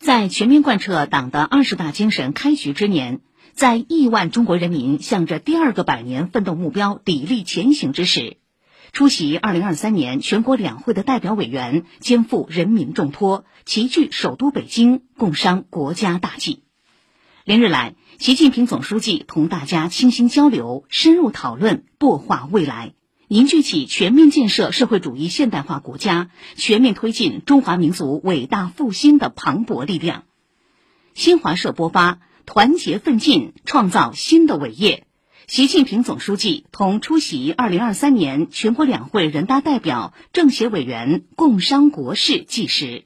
在全面贯彻党的二十大精神开局之年，在亿万中国人民向着第二个百年奋斗目标砥砺前行之时，出席二零二三年全国两会的代表委员肩负人民重托，齐聚首都北京，共商国家大计。连日来，习近平总书记同大家倾心交流、深入讨论，擘画未来，凝聚起全面建设社会主义现代化国家、全面推进中华民族伟大复兴的磅礴力量。新华社播发：团结奋进，创造新的伟业。习近平总书记同出席2023年全国两会人大代表、政协委员共商国事纪实。